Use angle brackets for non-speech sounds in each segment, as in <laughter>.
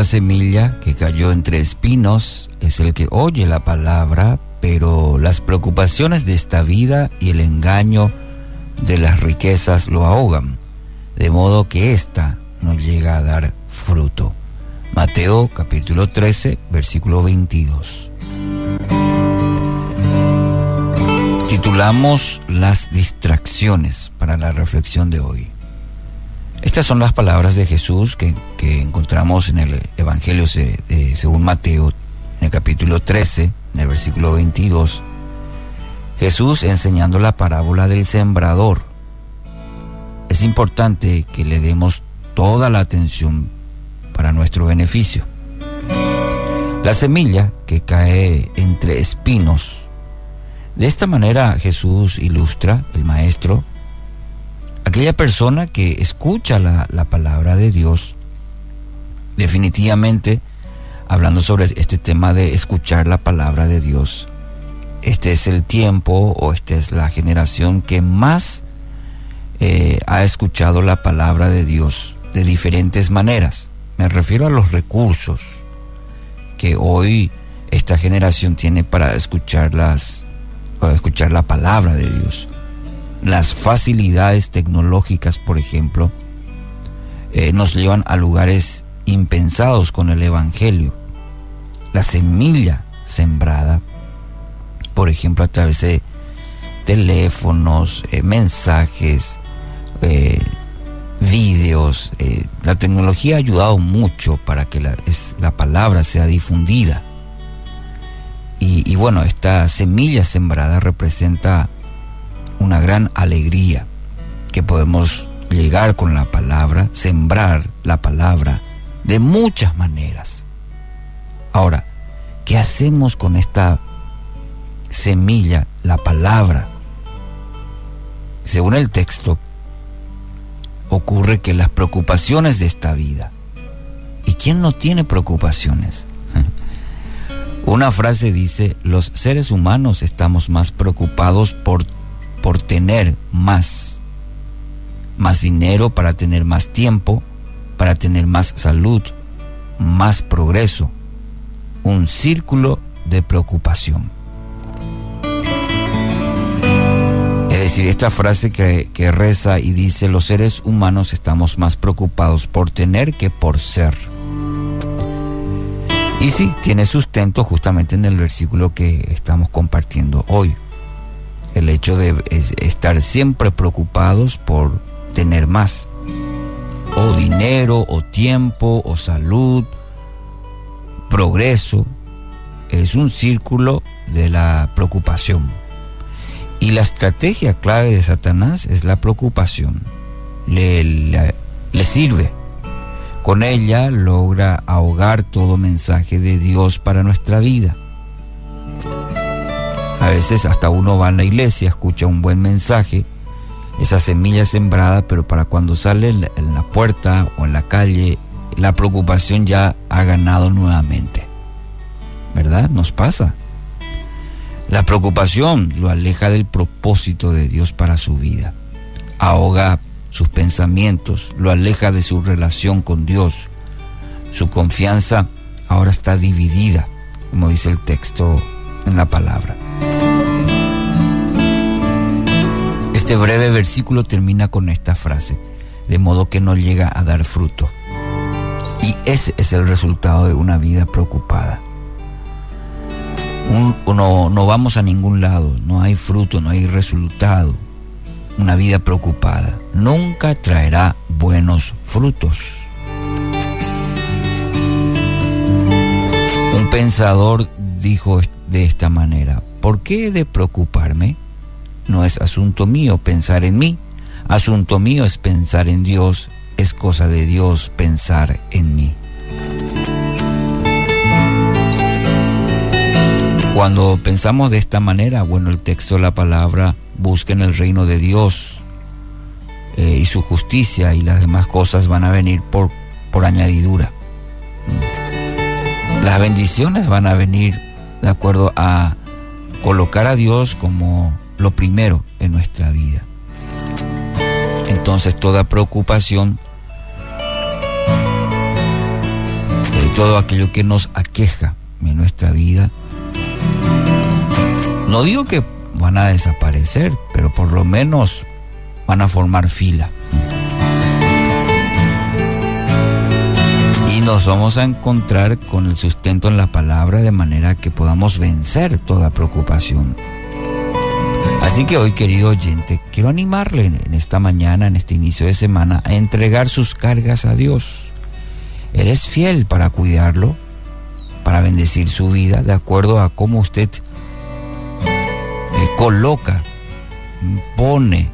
la semilla que cayó entre espinos es el que oye la palabra, pero las preocupaciones de esta vida y el engaño de las riquezas lo ahogan, de modo que ésta no llega a dar fruto. Mateo capítulo 13, versículo 22. Titulamos Las distracciones para la reflexión de hoy. Estas son las palabras de Jesús que, encontramos en el Evangelio según Mateo, en el capítulo 13, en el versículo 22. Jesús enseñando la parábola del sembrador. Es importante que le demos toda la atención para nuestro beneficio. La semilla que cae entre espinos. De esta manera Jesús ilustra, el Maestro, aquella persona que escucha la, la palabra de Dios, definitivamente, hablando sobre este tema de escuchar la palabra de Dios, este es el tiempo o esta es la generación que más eh, ha escuchado la palabra de Dios de diferentes maneras. Me refiero a los recursos que hoy esta generación tiene para escucharlas, para escuchar la palabra de Dios las facilidades tecnológicas, por ejemplo, eh, nos llevan a lugares impensados con el Evangelio. La semilla sembrada, por ejemplo, a través de teléfonos, eh, mensajes, eh, vídeos. la tecnología ha ayudado mucho para que la, la palabra sea difundida. Y, y bueno, esta semilla sembrada representa una gran alegría que podemos llegar con la palabra, sembrar la palabra de muchas maneras. Ahora, ¿qué hacemos con esta semilla, la palabra? Según el texto, ocurre que las preocupaciones de esta vida, ¿y quién no tiene preocupaciones? <laughs> Una frase dice, los seres humanos estamos más preocupados por por tener más, más dinero, para tener más tiempo, para tener más salud, más progreso, un círculo de preocupación. Es decir, esta frase que, que, reza y dice, los seres humanos estamos más preocupados por tener que por ser. Y sí, tiene sustento justamente en el versículo que estamos compartiendo hoy el hecho de estar siempre preocupados por tener más, o dinero, o tiempo, o salud, progreso, es un círculo de la preocupación. Y la estrategia clave de Satanás es la preocupación. Le, le, sirve. Con ella logra ahogar todo mensaje de Dios para nuestra vida. A veces hasta uno va a la iglesia, escucha un buen mensaje, esa semilla sembrada, pero para cuando sale en la puerta o en la calle, la preocupación ya ha ganado nuevamente. ¿Verdad? Nos pasa. La preocupación lo aleja del propósito de Dios para su vida. Ahoga sus pensamientos, lo aleja de su relación con Dios. Su confianza ahora está dividida, como dice el texto en la palabra. Este breve versículo termina con esta frase, de modo que no llega a dar fruto. Y ese es el resultado de una vida preocupada. no, no vamos a ningún lado, no hay fruto, no hay resultado. Una vida preocupada nunca traerá buenos frutos. Un pensador dijo de esta manera, ¿por qué he de preocuparme? No es asunto mío pensar en mí, asunto mío es pensar en Dios, es cosa de Dios pensar en mí. Cuando pensamos de esta manera, bueno, el texto de la palabra, busquen el reino de Dios eh, y su justicia y las demás cosas van a venir por, por añadidura. Las bendiciones van a venir de acuerdo a colocar a Dios como lo primero en nuestra vida. Entonces toda preocupación, eh, todo aquello que nos aqueja en nuestra vida. No digo que van a desaparecer, pero por lo menos van a formar fila. Y nos vamos a encontrar con el sustento en la palabra de manera que podamos vencer toda preocupación. Así que hoy, querido oyente, quiero animarle en esta mañana, en este inicio de semana, a entregar sus cargas a Dios. Eres fiel para cuidarlo, para bendecir su vida, de acuerdo a cómo usted eh, coloca, pone,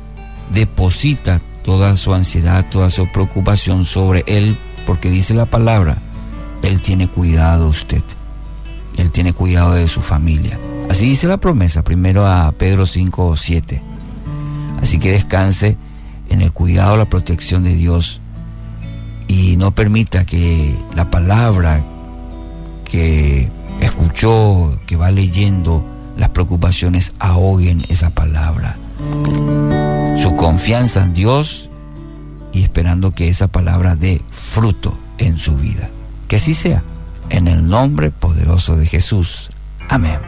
deposita toda su ansiedad, toda su preocupación sobre Él, porque dice la palabra, Él tiene cuidado usted, Él tiene cuidado de su familia. Así dice la promesa, primero a Pedro 5 o 7. Así que descanse en el cuidado, la protección de Dios y no permita que la palabra que escuchó, que va leyendo, las preocupaciones ahoguen esa palabra. Su confianza en Dios y esperando que esa palabra dé fruto en su vida. Que así sea, en el nombre poderoso de Jesús. Amén.